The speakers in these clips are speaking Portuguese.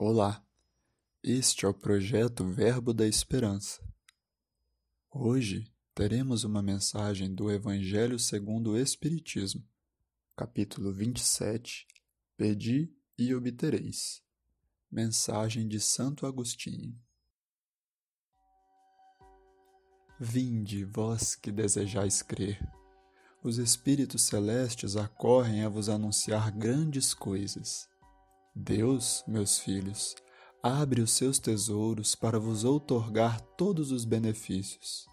Olá, este é o projeto Verbo da Esperança. Hoje teremos uma mensagem do Evangelho segundo o Espiritismo, capítulo 27 Pedi e obtereis. Mensagem de Santo Agostinho. Vinde, vós que desejais crer. Os Espíritos Celestes acorrem a vos anunciar grandes coisas Deus, meus filhos, abre os seus tesouros para vos outorgar todos os benefícios.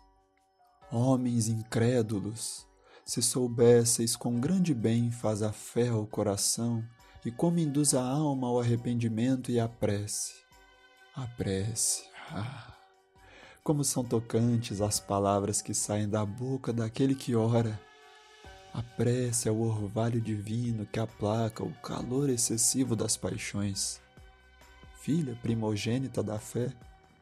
Homens incrédulos, se soubesseis com grande bem faz a fé ao coração e como induz a alma ao arrependimento e à prece. A prece, ah! Como são tocantes as palavras que saem da boca daquele que ora a prece é o orvalho divino que aplaca o calor excessivo das paixões. Filha primogênita da fé,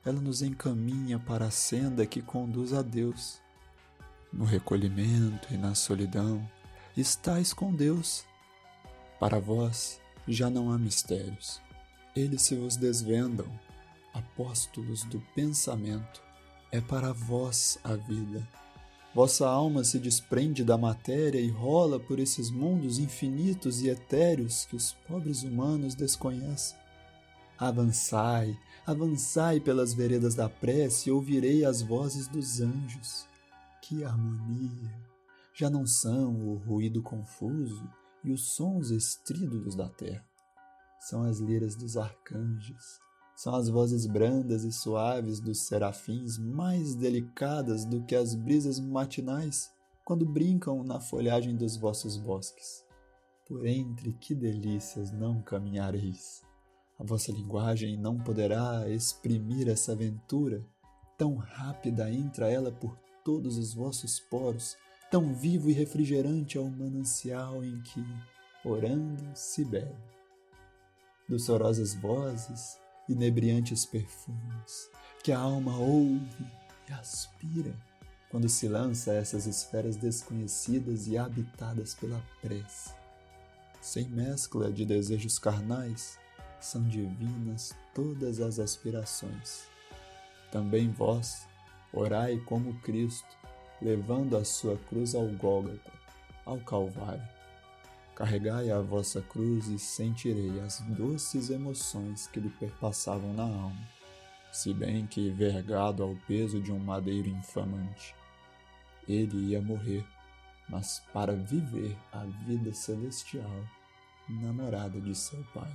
ela nos encaminha para a senda que conduz a Deus. No recolhimento e na solidão, estais com Deus. Para vós já não há mistérios. Eles se vos desvendam, apóstolos do pensamento. É para vós a vida. Vossa alma se desprende da matéria e rola por esses mundos infinitos e etéreos que os pobres humanos desconhecem. Avançai, avançai pelas veredas da prece e ouvirei as vozes dos anjos. Que harmonia! Já não são o ruído confuso e os sons estrídulos da terra. São as liras dos arcanjos, são as vozes brandas e suaves dos serafins mais delicadas do que as brisas matinais quando brincam na folhagem dos vossos bosques. Por entre que delícias não caminhareis! A vossa linguagem não poderá exprimir essa aventura, tão rápida entra ela por todos os vossos poros, tão vivo e refrigerante é o manancial em que, orando, se bebe. Docorosas vozes, inebriantes perfumes que a alma ouve e aspira quando se lança a essas esferas desconhecidas e habitadas pela prece. Sem mescla de desejos carnais, são divinas todas as aspirações. Também vós, orai como Cristo, levando a sua cruz ao Gólgota, ao Calvário Carregai a vossa cruz e sentirei as doces emoções que lhe perpassavam na alma, se bem que vergado ao peso de um madeiro infamante. Ele ia morrer, mas para viver a vida celestial, namorada de seu pai.